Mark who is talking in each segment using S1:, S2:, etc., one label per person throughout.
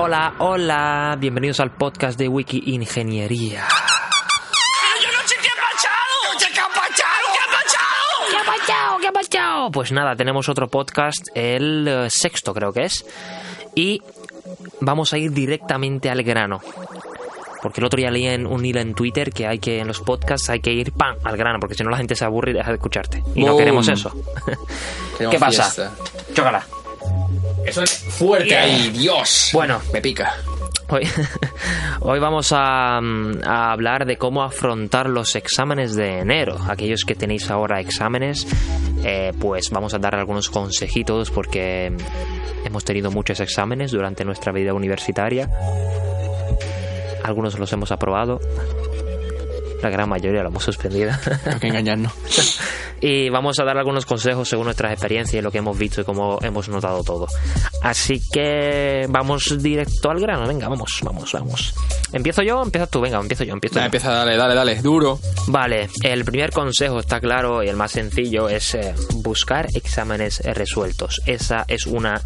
S1: Hola, hola. Bienvenidos al podcast de Wiki Ingeniería. ¿Qué ha pasado? ¿Qué ha pasado? Pues nada, tenemos otro podcast, el eh, sexto creo que es. Y vamos a ir directamente al grano. Porque el otro día leí en un hilo en Twitter que hay que en los podcasts hay que ir ¡pam! al grano, porque si no la gente se aburre y deja de escucharte. Y no
S2: Boom.
S1: queremos eso. ¿Qué pasa?
S2: fiesta.
S1: Chócala.
S2: Eso es fuerte
S1: Yeah.
S2: ahí, Dios.
S1: Bueno.
S2: me pica.
S1: Hoy, hoy vamos a, mm, a hablar de cómo afrontar los exámenes de enero. Aquellos que tenéis ahora exámenes, eh, pues vamos a dar algunos consejitos porque hemos tenido muchos exámenes durante nuestra vida universitaria. Algunos los hemos aprobado. La gran mayoría lo hemos suspendido.
S2: Hay que engañarnos.
S1: y vamos a dar algunos consejos según nuestras experiencias y lo que hemos visto y cómo hemos notado todo. Así que vamos directo al grano, venga, vamos, vamos, vamos. ¿Empiezo yo? Empiezas tú, venga, empiezo yo, empiezo
S2: Ya,
S1: yo.
S2: empieza, dale, dale, dale, duro.
S1: Vale, el primer consejo está claro y el más sencillo es eh, buscar exámenes resueltos. Esa es una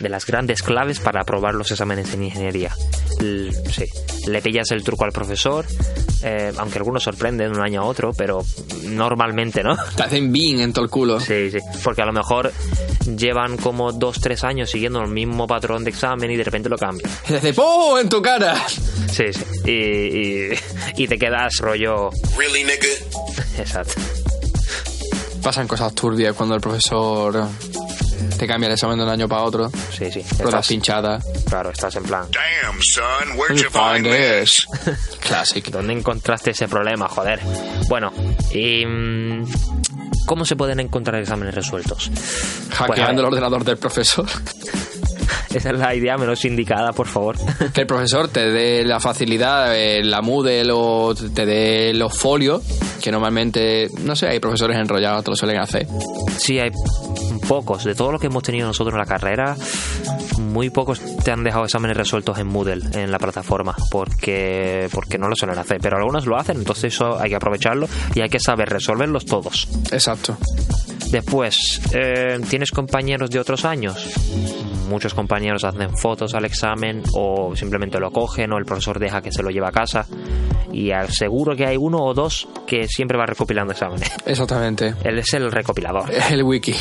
S1: de las grandes claves para aprobar los exámenes en ingeniería. L- sí, le pillas el truco al profesor, eh, aunque algunos sorprenden de un año a otro, pero normalmente no.
S2: Te hacen bien en todo el culo.
S1: Sí, sí, porque a lo mejor llevan como dos, tres años siguiendo el mismo patrón de examen y de repente lo cambian.
S2: Y te hace ¡pum! en tu cara.
S1: Sí, sí. Y, y, y te quedas rollo...
S3: Really, nigga?
S1: Exacto.
S2: Pasan cosas turbias cuando el profesor te cambia el examen de un año para otro.
S1: Sí, sí. Estás,
S2: pinchadas.
S1: claro, estás en plan...
S3: Damn, son, where'd
S2: You
S3: find this?
S2: Classic.
S1: ¿Dónde encontraste ese problema? Joder. Bueno, y... mm, ¿Cómo se pueden encontrar exámenes resueltos?
S2: Hackeando el
S1: Pues,
S2: ordenador del profesor.
S1: Esa es la idea menos indicada, por favor.
S2: Que el profesor te dé la facilidad, eh, la Moodle o te dé los folios, que normalmente, no sé, hay profesores enrollados, te lo suelen hacer.
S1: Sí, hay pocos. De todo lo que hemos tenido nosotros en la carrera, muy pocos te han dejado exámenes resueltos en Moodle, en la plataforma, porque, porque no lo suelen hacer. Pero algunos lo hacen, entonces eso hay que aprovecharlo y hay que saber resolverlos todos.
S2: Exacto.
S1: Después, eh, ¿tienes compañeros de otros años? Muchos compañeros hacen fotos al examen o simplemente lo cogen o el profesor deja que se lo lleve a casa. Y seguro que hay uno o dos que siempre va recopilando exámenes.
S2: Exactamente.
S1: Él es el recopilador,
S2: El wiki.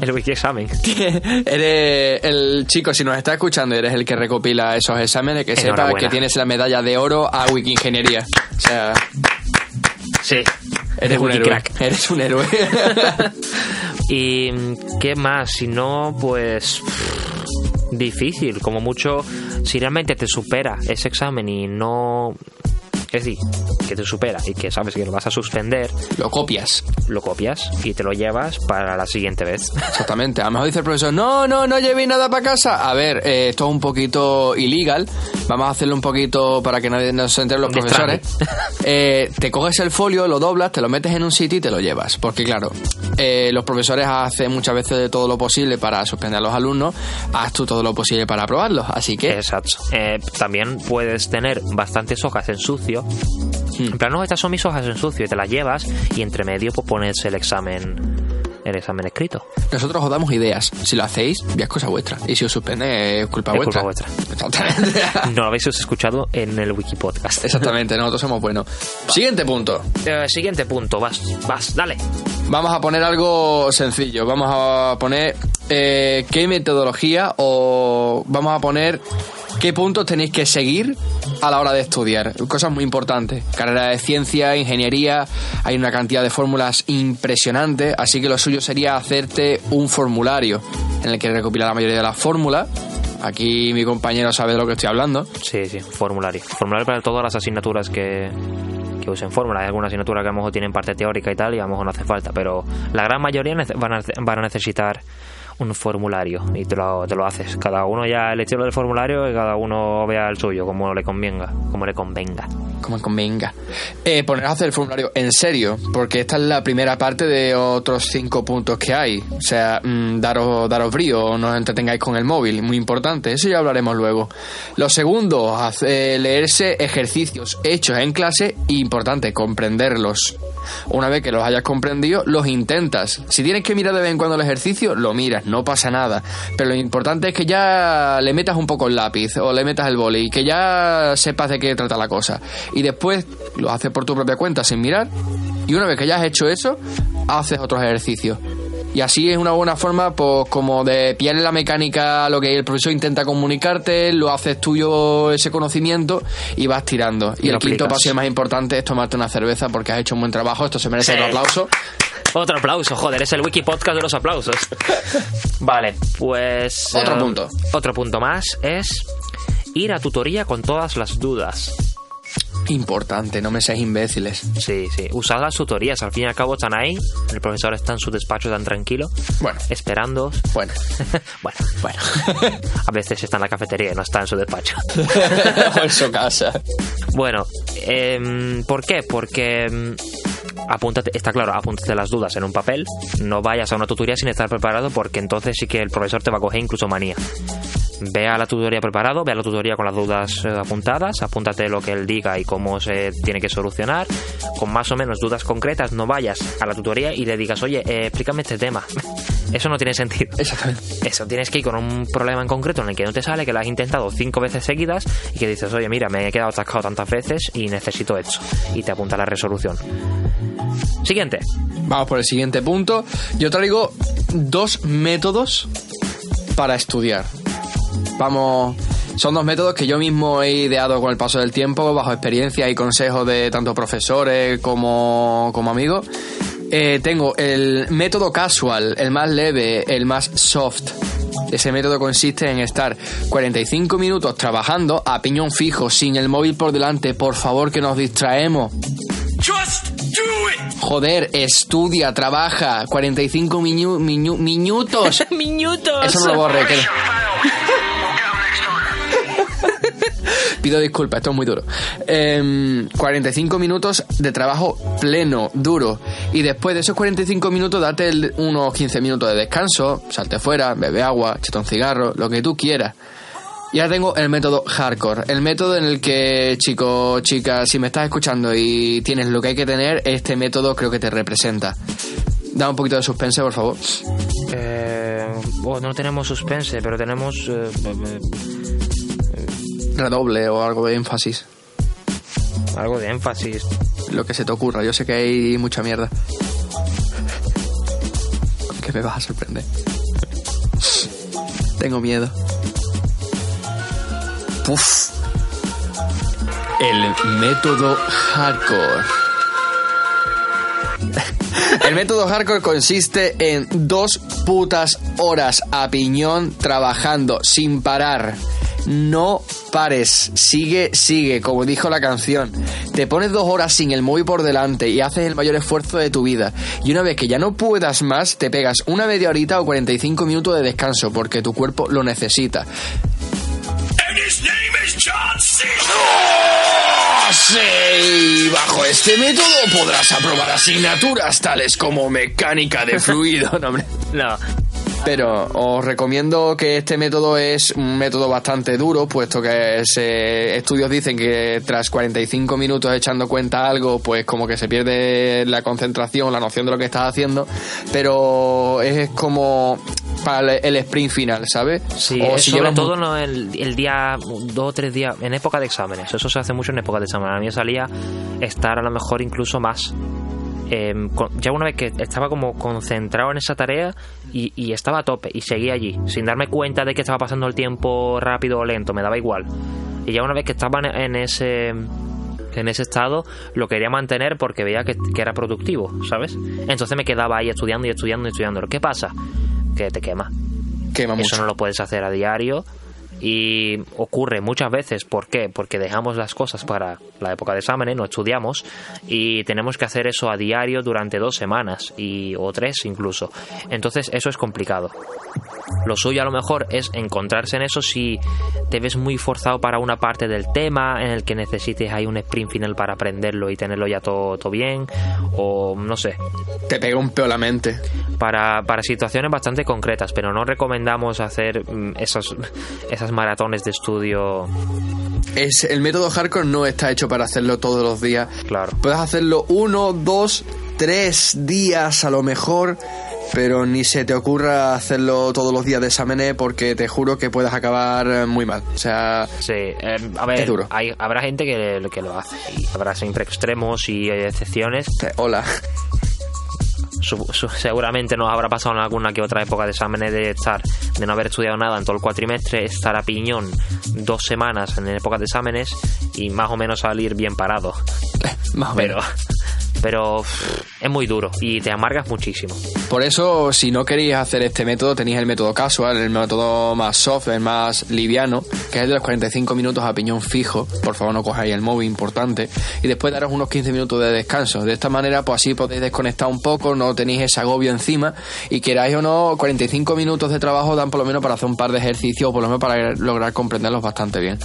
S1: el wiki examen.
S2: eres el chico, si nos está escuchando, eres el que recopila esos exámenes, que sepa que tienes la medalla de oro a Wiki Ingeniería. O sea,
S1: Sí,
S2: eres un héroe.
S1: crack.
S2: Eres un héroe.
S1: ¿Y qué más? Si no, pues difícil. Como mucho, si realmente te supera ese examen y no... Es decir, que te supera y que sabes que lo vas a suspender,
S2: Lo copias.
S1: lo copias y te lo llevas para la siguiente vez.
S2: Exactamente. A lo mejor dice el profesor, no, no, no llevéis nada para casa. A ver, eh, esto es un poquito ilegal. Vamos a hacerlo un poquito para que nadie nos se enteren los profesores. Eh, te coges el folio, lo doblas, te lo metes en un sitio y te lo llevas. Porque claro, eh, los profesores hacen muchas veces de todo lo posible para suspender a los alumnos. Haz tú todo lo posible para aprobarlos. Así que,
S1: Exacto. También puedes tener bastantes hojas en sucio. En plan, no, estas son mis hojas en sucio y te las llevas y entre medio pues pones el examen el examen escrito.
S2: nosotros os damos ideas. Si lo hacéis, ya es cosa vuestra. Y si os suspende, es culpa
S1: Es
S2: vuestra.
S1: culpa vuestra.
S2: Exactamente.
S1: No lo habéis escuchado en el wiki podcast.
S2: Exactamente, nosotros somos buenos. Siguiente punto.
S1: Eh, siguiente punto, vas, vas, dale.
S2: Vamos a poner algo sencillo. Vamos a poner eh, qué metodología o vamos a poner qué puntos tenéis que seguir a la hora de estudiar. Cosas muy importantes. Carrera de ciencia, ingeniería, hay una cantidad de fórmulas impresionante, así que lo suyo sería hacerte un formulario en el que recopilar la mayoría de las fórmulas Aquí mi compañero sabe de lo que estoy hablando.
S1: Sí, sí, formulario. Formulario para todas las asignaturas que, que usen fórmula. Hay alguna asignatura que a lo mejor tienen parte teórica y tal, y a lo mejor no hace falta, pero la gran mayoría van a, van a necesitar un formulario y te lo, te lo haces. Cada uno ya el estilo del formulario y cada uno vea el suyo, como le convenga, como le convenga.
S2: Como convenga. Eh, poneros a hacer el formulario en serio, porque esta es la primera parte de otros cinco puntos que hay. O sea, mm, daros, daros brío, no os entretengáis con el móvil, muy importante, eso ya hablaremos luego. Lo segundo, eh, leerse ejercicios hechos en clase, importante, comprenderlos. Una vez que los hayas comprendido, los intentas. Si tienes que mirar de vez en cuando el ejercicio, lo miras, no pasa nada. Pero lo importante es que ya le metas un poco el lápiz o le metas el boli, que ya sepas de qué trata la cosa. Y después lo haces por tu propia cuenta sin mirar. Y una vez que ya has hecho eso, haces otros ejercicios. Y así es una buena forma, pues, como de pillarle la mecánica lo que el profesor intenta comunicarte, lo haces tuyo ese conocimiento y vas tirando. Y,
S1: Y
S2: el quinto
S1: aplicas.
S2: paso y el más importante es tomarte una cerveza porque has hecho un buen trabajo. Esto se merece
S1: Sí.
S2: otro aplauso.
S1: Otro aplauso, joder, es el wiki podcast de los aplausos. vale, pues.
S2: Otro
S1: eh,
S2: punto.
S1: Otro punto más es ir a tutoría con todas las dudas.
S2: Importante, no me seáis imbéciles.
S1: Sí, sí. Usad las tutorías, al fin y al cabo están ahí. El profesor está en su despacho tan tranquilo,
S2: Bueno,
S1: esperando.
S2: bueno,
S1: bueno,
S2: bueno.
S1: a veces está en la cafetería y no está en su despacho.
S2: o en su casa.
S1: Bueno, em, ¿por qué? Porque em, apúntate, está claro, apúntate las dudas en un papel, no vayas a una tutoría sin estar preparado porque entonces sí que el profesor te va a coger incluso manía. Ve a la tutoría preparado, ve a la tutoría con las dudas eh, apuntadas, apúntate lo que él diga y cómo se tiene que solucionar, con más o menos dudas concretas, no vayas a la tutoría y le digas, oye, eh, explícame este tema. Eso no tiene sentido.
S2: Exactamente.
S1: Eso, tienes que ir con un problema en concreto en el que no te sale, que lo has intentado cinco veces seguidas y que dices, oye, mira, me he quedado atascado tantas veces y necesito esto. Y te apunta la resolución. Siguiente.
S2: Vamos por el siguiente punto. Yo traigo dos métodos para estudiar. Vamos, son dos métodos que yo mismo he ideado con el paso del tiempo, bajo experiencia y consejos de tanto profesores como, como amigos. Eh, tengo el método casual, el más leve, el más soft. Ese método consiste en estar 45 minutos trabajando a piñón fijo, sin el móvil por delante. Por favor, que nos distraemos.
S3: Just do it!
S2: Joder, estudia, trabaja. 45 miñu- miñu- minutos.
S1: ¡Minutos!
S2: Eso no lo borré. que- Pido disculpas, esto es muy duro. Em, 45 minutos de trabajo pleno, duro. Y después de esos 45 minutos, date unos 15 minutos de descanso, salte fuera, bebe agua, échate un cigarro, lo que tú quieras. Y ahora tengo el método hardcore. El método en el que, chico, chica, si me estás escuchando y tienes lo que hay que tener, este método creo que te representa. Da un poquito de suspense, por favor.
S1: Eh, no tenemos suspense, pero tenemos... eh,
S2: Redoble o algo de énfasis.
S1: algo de énfasis.
S2: Lo que se te ocurra. Yo sé que hay mucha mierda. Que me vas a sorprender. Tengo miedo. Puf. El método hardcore. El método hardcore consiste en dos putas horas a piñón trabajando sin parar. No pares, sigue, sigue, como dijo la canción. Te pones dos horas sin el móvil por delante y haces el mayor esfuerzo de tu vida. Y una vez que ya no puedas más, te pegas una media horita o 45 minutos de descanso porque tu cuerpo lo necesita.
S3: And his name is John C.
S2: ¡Oh, sí! Bajo este método podrás aprobar asignaturas tales como mecánica de fluido. No, hombre.
S1: No,
S2: Pero os recomiendo que este método es un método bastante duro, puesto que se- estudios dicen que tras 45 minutos echando cuenta algo, pues como que se pierde la concentración, la noción de lo que estás haciendo, pero es como para el, sprint final, ¿sabes?
S1: Sí,
S2: O si
S1: sobre
S2: llevas
S1: todo no el, el día, dos o tres días, en época de exámenes. Eso se hace mucho en época de exámenes. A mí me salía estar a lo mejor incluso más. Eh, con- ya una vez que estaba como concentrado en esa tarea y, y estaba a tope y seguía allí, sin darme cuenta de que estaba pasando el tiempo rápido o lento, me daba igual. Y ya una vez que estaba en, ese en ese estado lo quería mantener porque veía que, que era productivo, ¿sabes? Entonces me quedaba ahí estudiando y estudiando y estudiando. ¿Qué pasa? Que te quema.
S2: quema mucho.
S1: Eso no lo puedes hacer a diario Y ocurre muchas veces, ¿por qué? Porque dejamos las cosas para la época de exámenes, no estudiamos y tenemos que hacer eso a diario durante dos semanas y, o tres incluso. Entonces eso es complicado. Lo suyo a lo mejor es encontrarse en eso si te ves muy forzado para una parte del tema en el que necesites hay un sprint final para aprenderlo y tenerlo ya todo, todo bien o no sé,
S2: Te pega un peo la mente.
S1: para, para situaciones bastante concretas, pero no recomendamos hacer mm, esos, esas maratones de estudio,
S2: Es, el método hardcore no está hecho para hacerlo todos los días.
S1: claro.
S2: Puedes hacerlo uno, dos, tres días a lo mejor, pero ni se te ocurra hacerlo todos los días de exámenes porque te juro que puedes acabar muy mal. O sea,
S1: Sí, eh, a ver,
S2: Es duro.
S1: hay- habrá gente que, que lo hace y habrá siempre extremos y excepciones.
S2: hola.
S1: Su- su- seguramente nos habrá pasado en alguna que otra época de exámenes de estar, de no haber estudiado nada en todo el cuatrimestre, estar a piñón dos semanas en época de exámenes y más o menos salir bien parado.
S2: Más o menos.
S1: pero pff, es muy duro y te amargas muchísimo.
S2: Por eso, si no queréis hacer este método, tenéis el método casual, el método más soft, el más liviano, que es el de los 45 minutos a piñón fijo. Por favor, no cojáis el móvil, importante. Y después daros unos 15 minutos de descanso. De esta manera, pues así podéis desconectar un poco, no tenéis ese agobio encima. Y queráis o no, 45 minutos de trabajo dan por lo menos para hacer un par de ejercicios, o por lo menos para lograr comprenderlos bastante bien.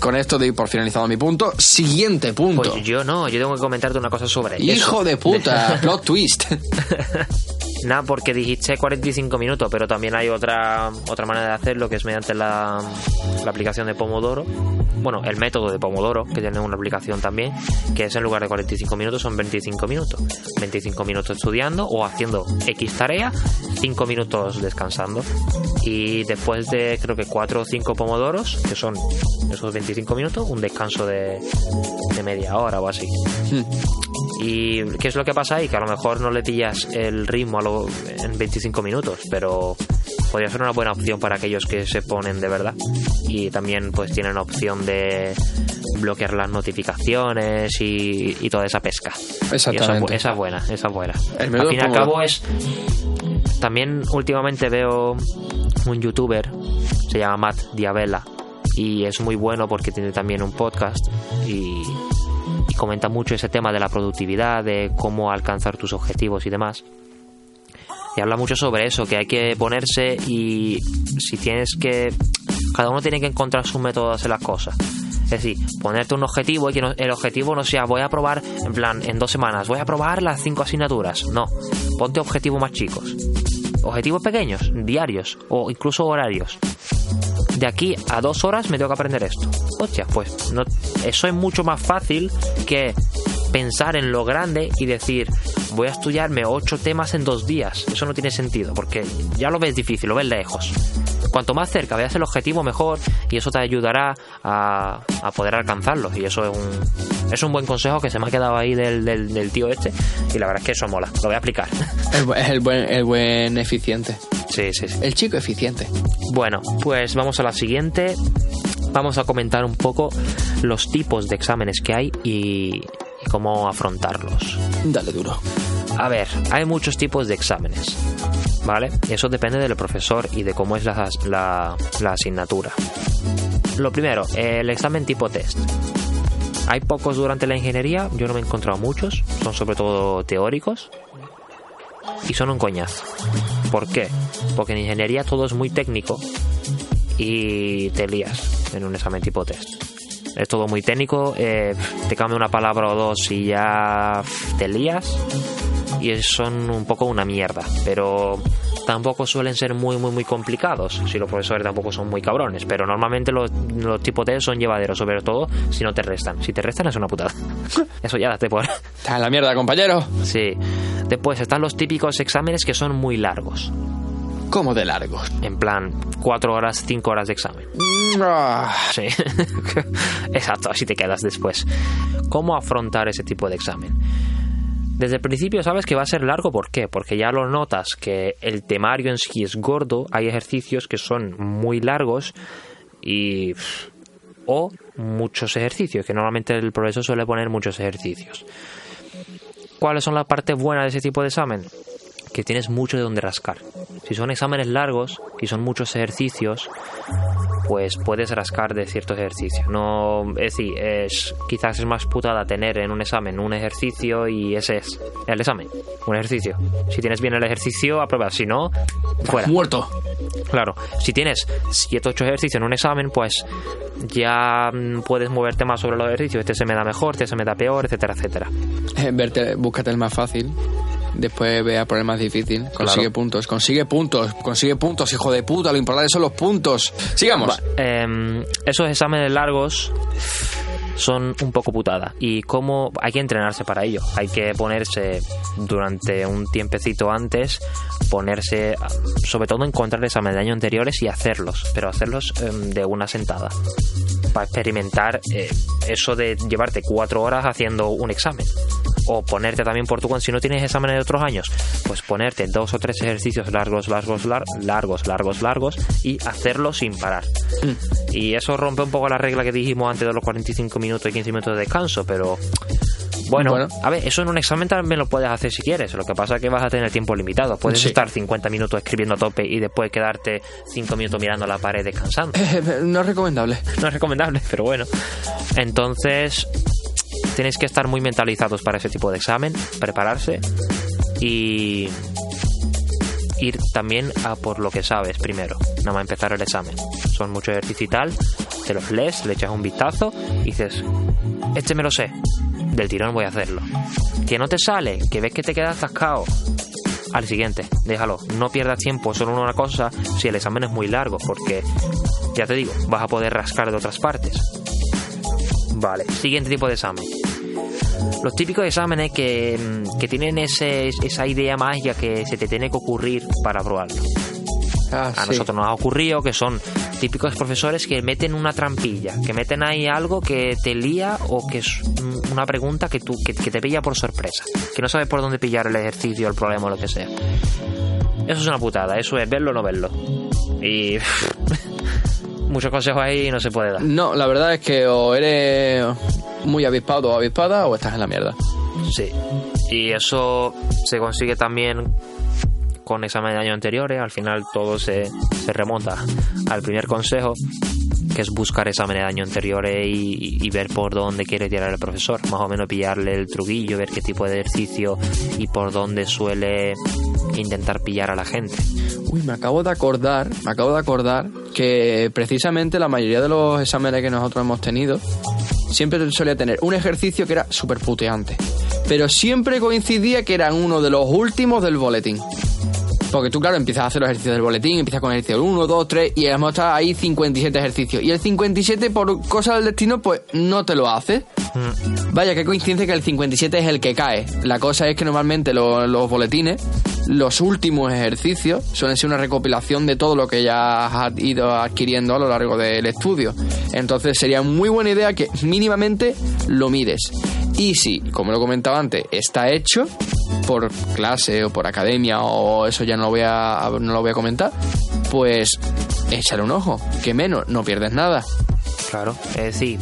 S2: Con esto doy por finalizado mi punto. Siguiente punto.
S1: Pues yo no, yo tengo que comentarte una cosa sobre eso.
S2: Hijo de puta, plot twist.
S1: Nada, porque dijiste 45 minutos, pero también hay otra otra manera de hacerlo que es mediante la, la aplicación de Pomodoro. Bueno, el método de Pomodoro, que tiene una aplicación también, que es en lugar de 45 minutos son 25 minutos. 25 minutos estudiando o haciendo X tarea, 5 minutos descansando. Y después de creo que 4 o 5 Pomodoros, que son esos 25 minutos, un descanso de, de media hora o así. ¿Y qué es lo que pasa ahí? Que a lo mejor no le pillas el ritmo a lo- en 25 minutos, pero podría ser una buena opción para aquellos que se ponen de verdad. Y también pues tienen opción de bloquear las notificaciones y, y toda esa pesca. Y esa,
S2: Exactamente.
S1: esa es buena, esa es buena.
S2: El
S1: Al fin y al cabo es... También últimamente veo un youtuber, se llama Matt Diabella, y es muy bueno porque tiene también un podcast y, y comenta mucho ese tema de la productividad, de cómo alcanzar tus objetivos y demás. Y habla mucho sobre eso, que hay que ponerse y si tienes que... Cada uno tiene que encontrar su método de hacer las cosas. Es decir, ponerte un objetivo y que el objetivo no sea voy a probar, en plan, en dos semanas, voy a probar las cinco asignaturas. No, ponte objetivos más chicos. Objetivos pequeños, diarios o incluso horarios. De aquí a dos horas me tengo que aprender esto. Hostia, pues no, eso es mucho más fácil que pensar en lo grande y decir voy a estudiarme ocho temas en dos días. Eso no tiene sentido porque ya lo ves difícil, lo ves lejos. Cuanto más cerca veas el objetivo, mejor y eso te ayudará a, a poder alcanzarlo. Y eso es un, es un buen consejo que se me ha quedado ahí del, del, del tío este y la verdad es que eso mola. Lo voy a aplicar.
S2: Es el buen, el buen eficiente.
S1: sí, sí, sí.
S2: El chico eficiente.
S1: Bueno, pues vamos a la siguiente. Vamos a comentar un poco los tipos de exámenes que hay y, y cómo afrontarlos.
S2: Dale duro.
S1: A ver, hay muchos tipos de exámenes, ¿vale? Eso depende del profesor y de cómo es la, la- la asignatura. Lo primero, el examen tipo test. Hay pocos durante la ingeniería, yo no me he encontrado muchos, son sobre todo teóricos y son un coñazo. ¿Por qué? Porque en ingeniería todo es muy técnico y te lías en un examen tipo test. Es todo muy técnico, eh, te cambia una palabra o dos y ya te lías y son un poco una mierda, pero tampoco suelen ser muy muy muy complicados, si los profesores tampoco son muy cabrones, pero normalmente los, los tipos test son llevaderos, sobre todo si no te restan. Si te restan es una putada. Eso ya date por...
S2: Está en la mierda, compañero.
S1: Sí. Después están los típicos exámenes que son muy largos.
S2: ¿Cómo de largos?
S1: En plan, 4 horas, 5 horas de examen.
S2: Ah,
S1: Sí. Exacto, así te quedas después. ¿Cómo afrontar ese tipo de examen? Desde el principio sabes que va a ser largo, ¿por qué? Porque ya lo notas que el temario en sí es gordo, hay ejercicios que son muy largos y... o muchos ejercicios, que normalmente el profesor suele poner muchos ejercicios. ¿Cuáles son las partes buenas de ese tipo de examen? Que tienes mucho de donde rascar. Si son exámenes largos y son muchos ejercicios, pues puedes rascar de ciertos ejercicios. No, es decir, es, quizás es más putada tener en un examen un ejercicio y ese es el examen, un ejercicio. Si tienes bien el ejercicio, apruebas. Si no, fuera.
S2: Muerto.
S1: Claro, si tienes 7 8 ejercicios en un examen, pues ya mm, puedes moverte más sobre los ejercicios. Este se me da mejor, este se me da peor, etcétera, etcétera.
S2: Eh, verte, búscate el más fácil. Después ve a por el más difícil. Consigue
S1: Claro.
S2: puntos, consigue puntos, consigue puntos, hijo de puta. Lo importante son los puntos. Sigamos.
S1: Va, em, esos exámenes largos son un poco putada. Y cómo hay que entrenarse para ello. Hay que ponerse durante un tiempecito antes ponerse sobre todo encontrar exámenes de años anteriores y hacerlos. Pero hacerlos em, de una sentada. Para experimentar eh, eso de llevarte cuatro horas haciendo un examen. O ponerte también por tu cuenta si no tienes exámenes de otros años pues ponerte dos o tres ejercicios largos largos lar- largos largos largos y hacerlo sin parar. Y eso rompe un poco la regla que dijimos antes de los 45 minutos y 15 minutos de descanso pero bueno,
S2: Bueno.
S1: a ver, eso en un examen también lo puedes hacer si quieres. Lo que pasa es que vas a tener tiempo limitado. Puedes
S2: Sí.
S1: estar 50 minutos escribiendo a tope y después quedarte 5 minutos mirando la pared descansando.
S2: no es recomendable.
S1: No es recomendable, pero bueno. Entonces, tenéis que estar muy mentalizados para ese tipo de examen, prepararse y ir también a por lo que sabes primero, nada más empezar el examen. Son muchos ejercicios y tal, te los lees, le echas un vistazo y dices, este me lo sé, del tirón voy a hacerlo. Que no te sale, que ves que te quedas atascado. Al siguiente, déjalo, no pierdas tiempo solo en una cosa si el examen es muy largo, porque ya te digo, vas a poder rascar de otras partes. Vale, siguiente tipo de examen. Los típicos exámenes que, que tienen ese, esa idea mágica que se te tiene que ocurrir para probarlo.
S2: Ah,
S1: A
S2: sí.
S1: nosotros nos ha ocurrido que son típicos profesores que meten una trampilla, que meten ahí algo que te lía o que es una pregunta que, tú, que, que te pilla por sorpresa, que no sabes por dónde pillar el ejercicio, el problema o lo que sea. Eso es una putada, eso es verlo o no verlo. Y muchos consejos ahí no se puede dar.
S2: No, la verdad es que o eres muy avispado o avispada o estás en la mierda.
S1: Sí. Y eso se consigue también con exámenes de años anteriores. Al final todo se, remonta al primer consejo, que es buscar exámenes de años anteriores y, y ver por dónde quiere tirar el profesor. Más o menos pillarle el truquillo, ver qué tipo de ejercicio y por dónde suele intentar pillar a la gente.
S2: Uy, me acabo de acordar, me acabo de acordar que precisamente la mayoría de los exámenes que nosotros hemos tenido siempre solía tener un ejercicio que era súper puteante. Pero siempre coincidía que eran uno de los últimos del boletín. Porque tú, claro, empiezas a hacer los ejercicios del boletín, empiezas con el ejercicio 1, 2, 3 y hemos estado ahí 57 ejercicios. Y el 57, por cosa del destino, pues no te lo hace. Vaya, qué coincidencia que el 57 es el que cae. La cosa es que normalmente lo- los boletines, los últimos ejercicios, suelen ser una recopilación de todo lo que ya has ido adquiriendo a lo largo del estudio. Entonces sería muy buena idea que mínimamente lo mires. Y si, como lo comentaba antes, está hecho por clase o por academia o eso ya no lo voy a, no lo voy a comentar, pues échale un ojo. Que menos, no pierdes nada.
S1: Claro, es decir,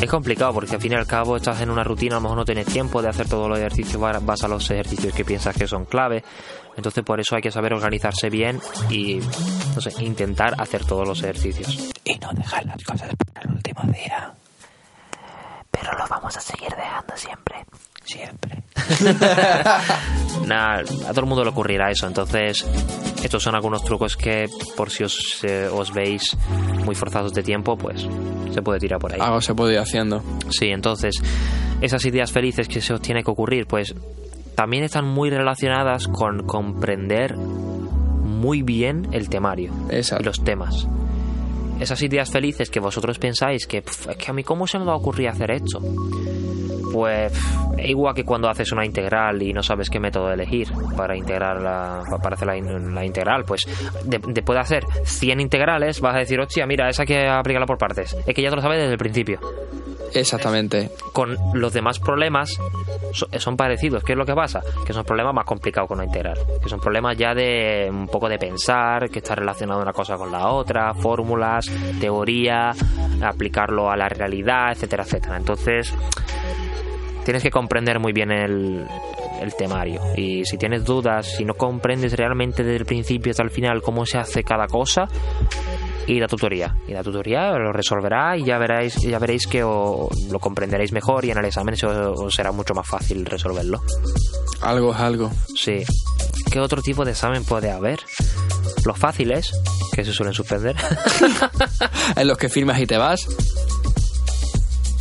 S1: es complicado porque al fin y al cabo estás en una rutina, a lo mejor no tienes tiempo de hacer todos los ejercicios, va- vas a los ejercicios que piensas que son clave. Entonces por eso hay que saber organizarse bien y, no sé, intentar hacer todos los ejercicios.
S4: y no dejar las cosas para el último día. Pero lo vamos a seguir dejando siempre. Siempre.
S1: Nada, a todo el mundo le ocurrirá eso. Entonces, estos son algunos trucos que por si os, eh, os veis muy forzados de tiempo, pues se puede tirar por ahí.
S2: Algo se puede ir haciendo.
S1: Sí, entonces, esas ideas felices que se os tiene que ocurrir, pues también están muy relacionadas con comprender muy bien el temario
S2: Exacto.
S1: y los temas. Esas ideas felices que vosotros pensáis que, "Pf, es que a mí, ¿cómo se me va a ocurrir hacer esto? Pues pf, igual que cuando haces una integral y no sabes qué método elegir para integrar la, para hacer la, in- la integral, pues de- después de hacer 100 integrales vas a decir, hostia, mira, esa que aplicarla por partes. Es que ya te lo sabes desde el principio
S2: Exactamente.
S1: con los demás problemas so- son parecidos. ¿Qué es lo que pasa? Que son problemas más complicados con una integral. Que son problemas ya de un poco de pensar, que está relacionado una cosa con la otra, fórmulas, teoría, aplicarlo a la realidad, etcétera, etcétera. Entonces, tienes que comprender muy bien el, el temario. Y si tienes dudas, si no comprendes realmente desde el principio hasta el final cómo se hace cada cosa, y la tutoría. Y la tutoría lo resolverá y ya veréis, ya veréis que o- lo comprenderéis mejor y en el examen se os- será mucho más fácil resolverlo.
S2: Algo es algo.
S1: Sí. ¿Qué otro tipo de examen puede haber? Los fáciles, que se suelen suspender.
S2: En los que firmas y te vas.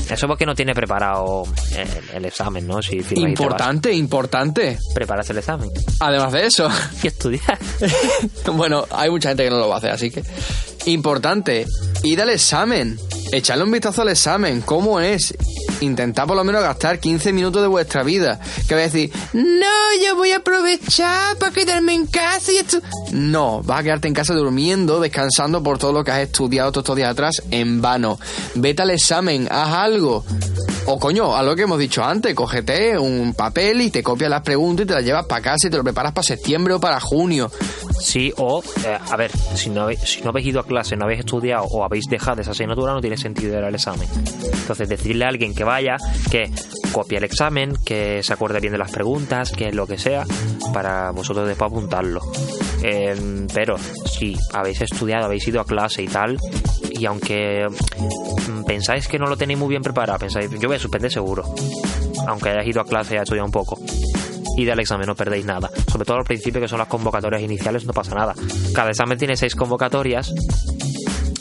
S1: Eso porque no tiene preparado el, el examen, ¿no? Si.
S2: Importante, importante.
S1: Preparas el examen
S2: Además de eso.
S1: y estudiar.
S2: bueno, hay mucha gente que no lo va a hacer, así que. Importante, id al examen. Echadle un vistazo al examen. ¿Cómo es? Intentad por lo menos gastar 15 minutos de vuestra vida. Que vais a decir, no, yo voy a aprovechar para quedarme en casa y esto. No, vas a quedarte en casa durmiendo, descansando por todo lo que has estudiado todos estos días atrás en vano. Vete al examen, haz algo. O coño, a lo que hemos dicho antes, cógete un papel y te copias las preguntas y te las llevas para casa y te lo preparas para septiembre o para junio.
S1: Sí, o, eh, a ver, si no, habéis, si no habéis ido a clase, no habéis estudiado o habéis dejado esa asignatura, no tiene sentido ir al examen. Entonces, decirle a alguien que vaya, que copie el examen, que se acuerde bien de las preguntas, que lo que sea, para vosotros después apuntarlo. Eh, pero si habéis estudiado, habéis ido a clase y tal, y aunque mm, pensáis que no lo tenéis muy bien preparado, pensáis, yo voy a suspender seguro, aunque hayáis ido a clase y hayáis estudiado un poco y del examen no perdéis nada. Sobre todo al principio que son las convocatorias iniciales no pasa nada. Cada examen tiene seis convocatorias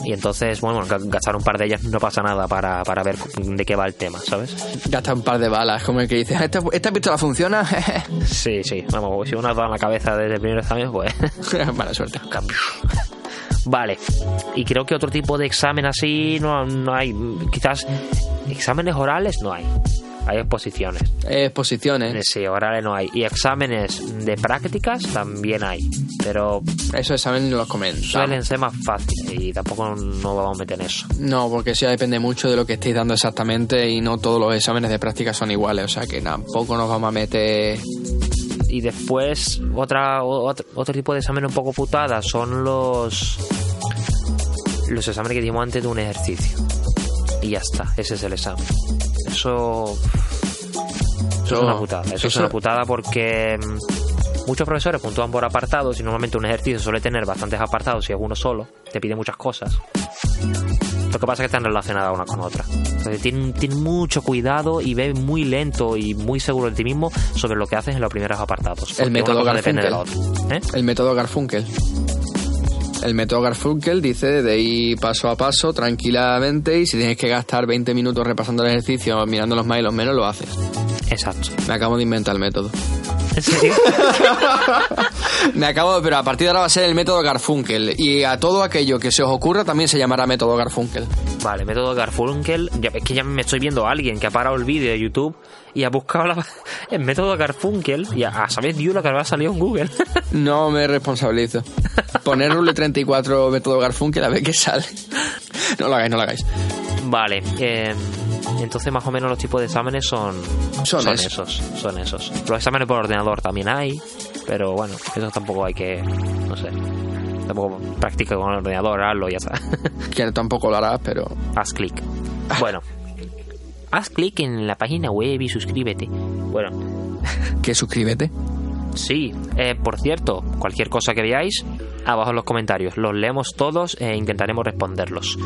S1: y entonces, bueno, ga- gastar un par de ellas no pasa nada para, para ver de qué va el tema, ¿sabes?
S2: Gasta un par de balas, como el que dice, ¿esta, esta pistola funciona?
S1: Sí, sí, vamos, si una da en la cabeza desde el primer examen, pues
S2: Mala suerte.
S1: cambio. Vale, y creo que otro tipo de examen así no, no hay. Quizás exámenes orales no hay. Hay exposiciones.
S2: Exposiciones.
S1: Sí, orales no hay. Y exámenes de prácticas también hay. Pero
S2: Esos exámenes no los comentamos.
S1: suelen ser más fáciles y tampoco nos vamos a meter en eso.
S2: No, porque eso ya depende mucho de lo que estéis dando exactamente y no todos los exámenes de práctica son iguales, o sea que tampoco nos vamos a meter...
S1: Y después, otra, otro, otro tipo de examen un poco putada son los. Los exámenes que dimos antes de un ejercicio. Y ya está, ese es el examen. Eso. Eso es una putada. Eso, es
S2: eso-
S1: una putada porque. mm, Muchos profesores puntúan por apartados y normalmente un ejercicio suele tener bastantes apartados si es uno solo. Te pide muchas cosas. Lo que pasa es que están relacionadas una con otra. Entonces, ten mucho cuidado y ve muy lento y muy seguro de ti mismo sobre lo que haces en los primeros apartados. porque
S2: método
S1: de la
S2: Garfunkel.
S1: otra. ¿Eh?
S2: El método Garfunkel. El método Garfunkel dice de ir paso a paso, tranquilamente, y si tienes que gastar 20 minutos repasando el ejercicio, mirando los más y los menos, lo haces.
S1: Exacto.
S2: Me acabo de inventar el método.
S1: ¿En serio?
S2: Me acabo, pero a partir de ahora va a ser el método Garfunkel. Y a todo aquello que se os ocurra también se llamará método Garfunkel.
S1: vale, método Garfunkel. Ya, es que ya me estoy viendo a alguien que ha parado el vídeo de YouTube y ha buscado la- el método Garfunkel y a, a saber Dios lo que habrá salido en Google.
S2: No me responsabilizo. Poner Rule 34 método Garfunkel a ver qué sale. No lo hagáis, no lo hagáis.
S1: vale. eh, entonces más o menos los tipos de exámenes son,
S2: Son eso.
S1: esos. Son esos. Los exámenes por ordenador también hay, pero bueno, eso tampoco hay que, no sé, tampoco practica con el ordenador, hazlo y ya está.
S2: Que tampoco lo harás, pero...
S1: haz clic. Bueno, haz clic en la página web y suscríbete. Bueno,
S2: Que suscríbete.
S1: sí, eh, por cierto, cualquier cosa que veáis, abajo en los comentarios. Los leemos todos e intentaremos responderlos.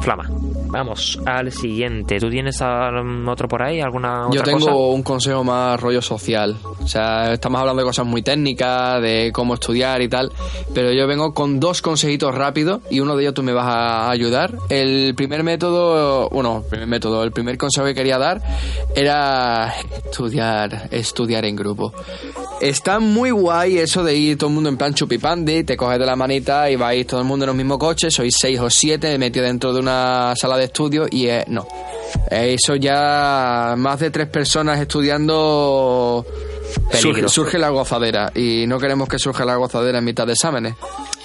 S1: Flama. Vamos al siguiente. ¿Tú tienes otro por ahí? ¿Alguna
S2: Yo
S1: otra
S2: tengo
S1: cosa?
S2: un consejo más rollo social. O sea, estamos hablando de cosas muy técnicas, de cómo estudiar y tal. Pero yo vengo con dos consejitos rápidos y uno de ellos tú me vas a ayudar. El primer método, bueno, el primer método, el primer consejo que quería dar era estudiar, estudiar en grupo. Está muy guay eso de ir todo el mundo en plan chupipandi, te coges de la manita y vais todo el mundo en el mismo coche, sois seis o siete metidos dentro de una sala de estudio y eh, no. Eso ya más de tres personas estudiando surge, surge la gozadera y no queremos que surja la gozadera en mitad de exámenes.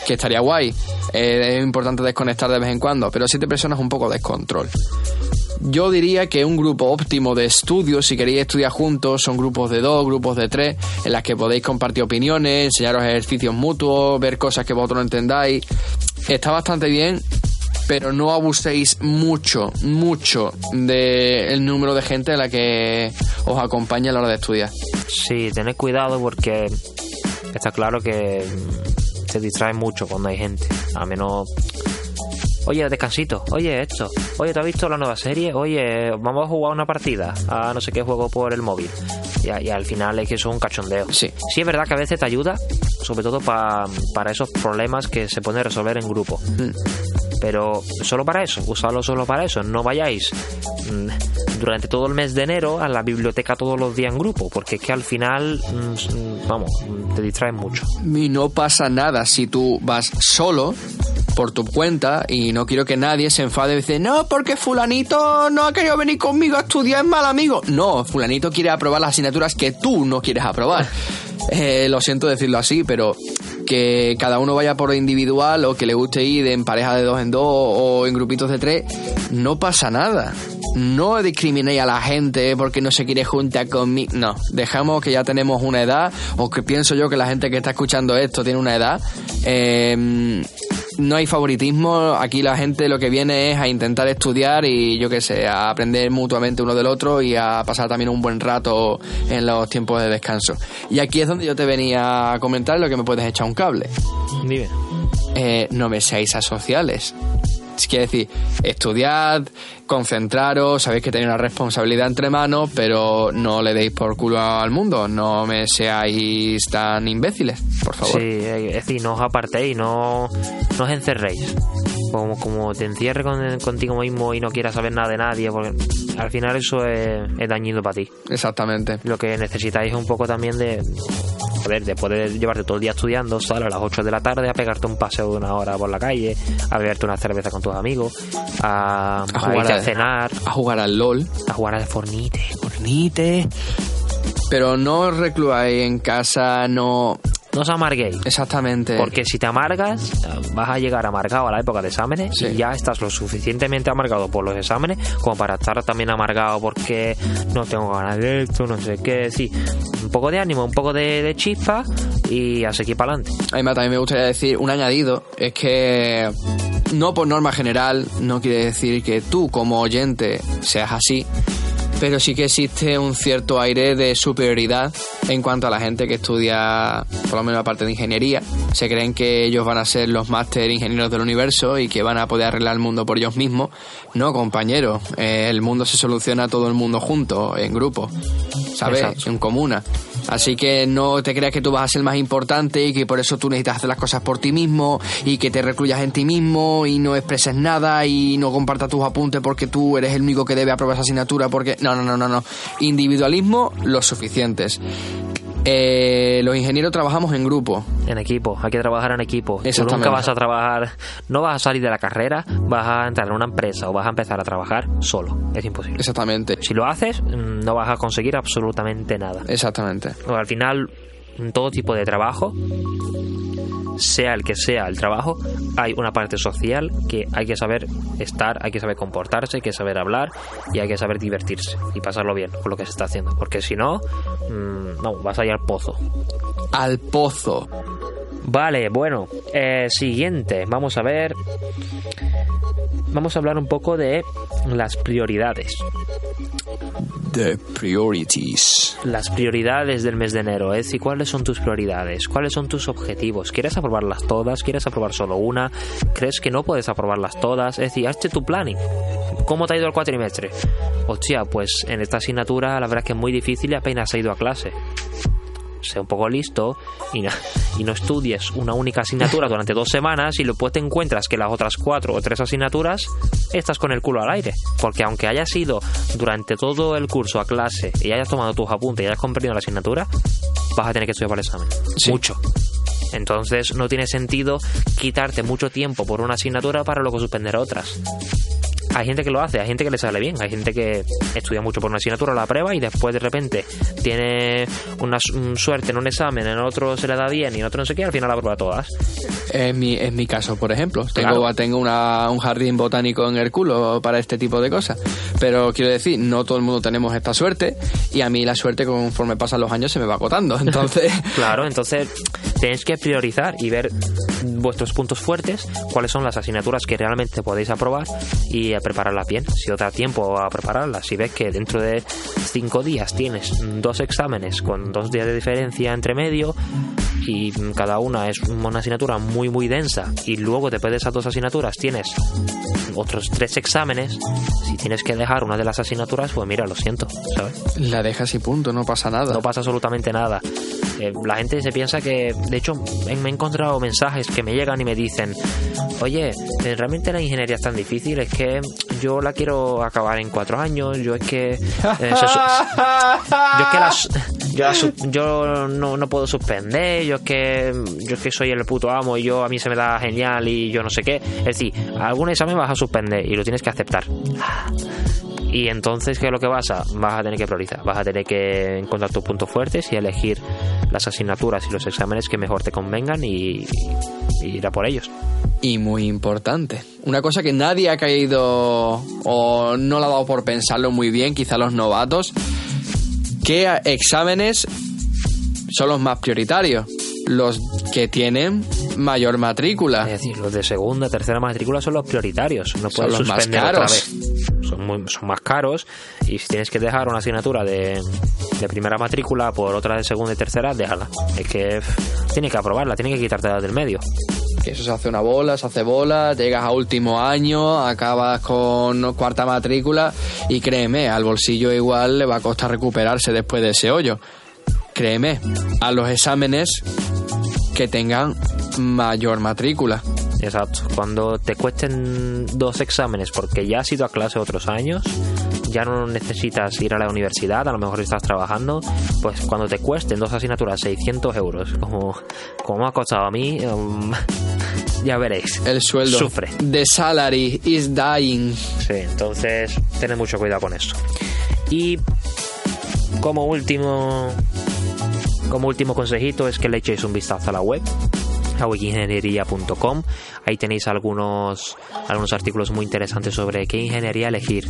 S2: Que estaría guay. Eh, es importante desconectar de vez en cuando, pero siete personas es un poco descontrol. Yo diría que un grupo óptimo de estudios, si queréis estudiar juntos, son grupos de dos, grupos de tres, en las que podéis compartir opiniones, enseñaros ejercicios mutuos, ver cosas que vosotros no entendáis. Está bastante bien pero no abuséis mucho, mucho del número de gente a la que os acompaña a la hora de estudiar.
S1: Sí, tened cuidado porque está claro que se distrae mucho cuando hay gente. A menos. Oye, descansito. Oye, esto. Oye, ¿te has visto la nueva serie? Oye, vamos a jugar una partida a no sé qué juego por el móvil. Y, y al final es que eso es un cachondeo.
S2: Sí.
S1: Sí, es verdad que a veces te ayuda, sobre todo pa- para esos problemas que se pueden resolver en grupo. Pero solo para eso, usarlo solo para eso. No vayáis mm, durante todo el mes de enero a la biblioteca todos los días en grupo, porque es que al final, mm, vamos, mm, te distraes mucho.
S2: Y no pasa nada si tú vas solo por tu cuenta y no quiero que nadie se enfade y dice, no, porque fulanito no ha querido venir conmigo a estudiar, es mal amigo. No, fulanito quiere aprobar las asignaturas que tú no quieres aprobar. Eh, lo siento decirlo así, pero que cada uno vaya por individual o que le guste ir en pareja de dos en dos o en grupitos de tres, no pasa nada. No discriminéis a la gente porque no se quiere juntar conmigo. No, dejamos que ya tenemos una edad, o que pienso yo que la gente que está escuchando esto tiene una edad. Eh, no hay favoritismo, aquí la gente lo que viene es a intentar estudiar y yo qué sé, a aprender mutuamente uno del otro y a pasar también un buen rato en los tiempos de descanso. Y aquí es donde yo te venía a comentar lo que me puedes echar un cable.
S1: Dime.
S2: Eh, no me seáis asociales. Es quiere decir, estudiad, concentraros, sabéis que tenéis una responsabilidad entre manos, pero no le deis por culo al mundo, no me seáis tan imbéciles, por favor.
S1: Sí, eh, es decir, no os apartéis, no, no os encerréis. Como, como te encierres con- contigo mismo y no quieras saber nada de nadie, porque al final eso es, es dañino para ti.
S2: Exactamente.
S1: Lo que necesitáis es un poco también de. Joder, después de llevarte todo el día estudiando, sal a las 8 de la tarde a pegarte un paseo de una hora por la calle, a beberte una cerveza con tus amigos, a, a
S2: jugar
S1: a cenar,
S2: A jugar al LOL.
S1: a jugar al Fornite.
S2: Fornite. Pero no recluáis en casa, no.
S1: No os amarguéis.
S2: Exactamente.
S1: Porque si te amargas, vas a llegar amargado a la época de exámenes
S2: Sí.
S1: y ya estás lo suficientemente amargado por los exámenes como para estar también amargado porque no tengo ganas de esto, no sé qué. Sí, un poco de ánimo, un poco de, de chispa y a seguir para adelante.
S2: A mí también me gustaría decir un añadido, es que no por norma general, no quiere decir que tú como oyente seas así, pero sí que existe un cierto aire de superioridad en cuanto a la gente que estudia, por lo menos la parte de ingeniería. Se creen que ellos van a ser los máster ingenieros del universo y que van a poder arreglar el mundo por ellos mismos. No, compañero, eh, el mundo se soluciona todo el mundo junto, en grupo, ¿sabes?
S1: Exacto.
S2: En comuna. Así que no te creas que tú vas a ser más importante y que por eso tú necesitas hacer las cosas por ti mismo y que te recluyas en ti mismo y no expreses nada y no compartas tus apuntes porque tú eres el único que debe aprobar esa asignatura porque... No, no, no, no, no. Individualismo, los suficientes. Eh, los ingenieros trabajamos en grupo.
S1: En equipo, hay que trabajar en equipo. Tú nunca vas a trabajar, no vas a salir de la carrera, vas a entrar en una empresa o vas a empezar a trabajar solo. Es imposible.
S2: Exactamente.
S1: Si lo haces, mm, no vas a conseguir absolutamente nada.
S2: Exactamente.
S1: Bueno, al final, en todo tipo de trabajo, sea el que sea el trabajo, hay una parte social que hay que saber estar, hay que saber comportarse, hay que saber hablar y hay que saber divertirse y pasarlo bien con lo que se está haciendo. Porque si no, mm, no, vas a ir al pozo.
S2: Al pozo.
S1: Vale, bueno, eh, siguiente, vamos a ver. Vamos a hablar un poco de las prioridades.
S2: The priorities.
S1: Las prioridades del mes de enero, es decir, cuáles son tus prioridades, cuáles son tus objetivos. ¿Quieres aprobarlas todas? ¿Quieres aprobar solo una? ¿Crees que no puedes aprobarlas todas? Es decir, hazte tu planning. ¿Cómo te ha ido el cuatrimestre? Hostia, pues en esta asignatura la verdad es que es muy difícil y apenas he ido a clase. Sé un poco listo y no, y no estudies una única asignatura durante dos semanas y después te encuentras que las otras cuatro o tres asignaturas estás con el culo al aire. Porque aunque hayas ido durante todo el curso a clase y hayas tomado tus apuntes y hayas comprendido la asignatura, vas a tener que estudiar para el examen.
S2: Sí.
S1: Mucho. Entonces no tiene sentido quitarte mucho tiempo por una asignatura para luego suspender otras. Hay gente que lo hace, hay gente que le sale bien, hay gente que estudia mucho por una asignatura, la prueba y después de repente tiene una su- un suerte en un examen, en otro se le da bien y en otro no sé qué, al final la prueba todas.
S2: Es mi, es mi caso, por ejemplo. Tengo,
S1: Claro.
S2: tengo una- un jardín botánico en el culo para este tipo de cosas. Pero quiero decir, no todo el mundo tenemos esta suerte y a mí la suerte conforme pasan los años se me va agotando. Entonces,
S1: Claro, entonces tenéis que priorizar y ver vuestros puntos fuertes, cuáles son las asignaturas que realmente podéis aprobar y prepararlas bien. Si os da tiempo a prepararlas, si ves que dentro de cinco días tienes dos exámenes con dos días de diferencia entre medio y cada una es una asignatura muy muy densa y luego después de esas dos asignaturas tienes otros tres exámenes, si tienes que dejar una de las asignaturas, pues mira, lo siento, ¿sabes?
S2: la dejas y punto, no pasa nada.
S1: no pasa absolutamente nada. Eh, la gente se piensa que, de hecho, me he encontrado mensajes que me llegan y me dicen, oye, eh, realmente la ingeniería es tan difícil, es que yo la quiero acabar en cuatro años, yo es que... eh, yo es que la yo, yo no, no puedo suspender, yo es que yo es que soy el puto amo y yo a mí se me da genial y yo no sé qué. Es decir, algún examen vas a suspender y lo tienes que aceptar. Y entonces, ¿qué es lo que pasa? Vas a tener que priorizar, vas a tener que encontrar tus puntos fuertes y elegir las asignaturas y los exámenes que mejor te convengan y, y ir a por ellos.
S2: Y muy importante. Una cosa que nadie ha caído o no le ha dado por pensarlo muy bien, quizá los novatos. ¿Qué exámenes son los más prioritarios? Los que tienen mayor matrícula.
S1: Es decir, los de segunda, tercera matrícula son los prioritarios. No
S2: Son
S1: puedes
S2: los más
S1: suspender otra
S2: caros.
S1: vez. Son, más caros y si tienes que dejar una asignatura de, primera matrícula por otra de segunda y tercera, déjala. Es que tiene que aprobarla, tiene que quitártela del medio.
S2: Eso se hace una bola, se hace bola, llegas a último año, acabas con cuarta matrícula y créeme, al bolsillo igual le va a costar recuperarse después de ese hoyo. Créeme, a los exámenes que tengan mayor matrícula.
S1: Exacto. Cuando te cuesten dos exámenes porque ya has ido a clase otros años, ya no necesitas ir a la universidad, a lo mejor estás trabajando, pues cuando te cuesten dos asignaturas 600 euros, como, como me ha costado a mí, um, ya veréis.
S2: El sueldo.
S1: Sufre.
S2: The salary is dying.
S1: Sí, entonces tened mucho cuidado con eso. Y como último como último consejito es que le echéis un vistazo a la web a wikiingeniería.com ahí tenéis algunos algunos artículos muy interesantes sobre qué ingeniería elegir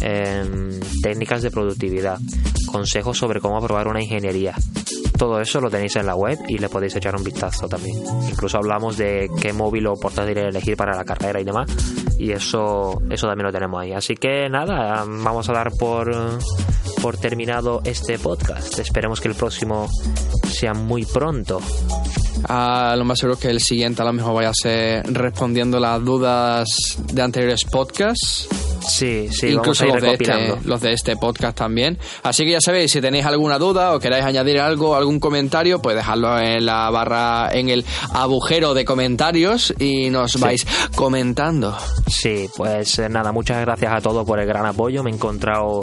S1: em, técnicas de productividad consejos sobre cómo aprobar una ingeniería todo eso lo tenéis en la web y le podéis echar un vistazo también. Incluso hablamos de qué móvil o portátil elegir para la carrera y demás. Y eso, eso también lo tenemos ahí. Así que nada, vamos a dar por, por terminado este podcast. Esperemos que el próximo sea muy pronto.
S2: A lo más seguro es que el siguiente a lo mejor vaya a ser respondiendo las dudas de anteriores podcasts.
S1: Sí, sí,
S2: incluso
S1: vamos a
S2: este, los de este podcast también. Así que ya sabéis, si tenéis alguna duda o queráis añadir algo, algún comentario, pues dejadlo en la barra, en el agujero de comentarios y nos vais comentando.
S1: Sí, pues eh, nada, muchas gracias a todos por el gran apoyo. Me he encontrado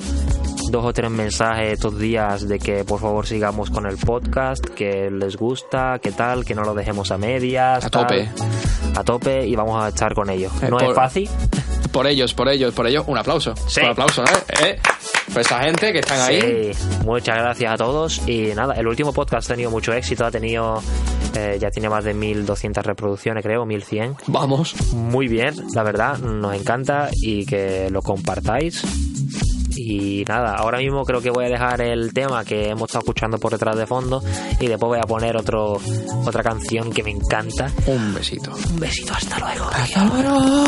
S1: dos o tres mensajes estos días de que por favor sigamos con el podcast, que les gusta, que tal, que no lo dejemos a medias.
S2: A
S1: tal.
S2: tope.
S1: A tope y vamos a estar con ello.
S2: Eh,
S1: no
S2: por-
S1: es fácil.
S2: Por ellos, por ellos, por ellos, un aplauso.
S1: Sí.
S2: Un aplauso, ¿no? ¿Eh? Por esa gente que están ahí.
S1: Sí, muchas gracias a todos. Y nada, el último podcast ha tenido mucho éxito, ha tenido, eh, ya tiene más de 1200 reproducciones, creo, 1100.
S2: Vamos.
S1: Muy bien, la verdad, nos encanta y que lo compartáis. Y nada, ahora mismo creo que voy a dejar el tema que hemos estado escuchando por detrás de fondo y después voy a poner otro, otra canción que me encanta.
S2: Un besito.
S1: Un besito, hasta luego.
S2: Hasta luego.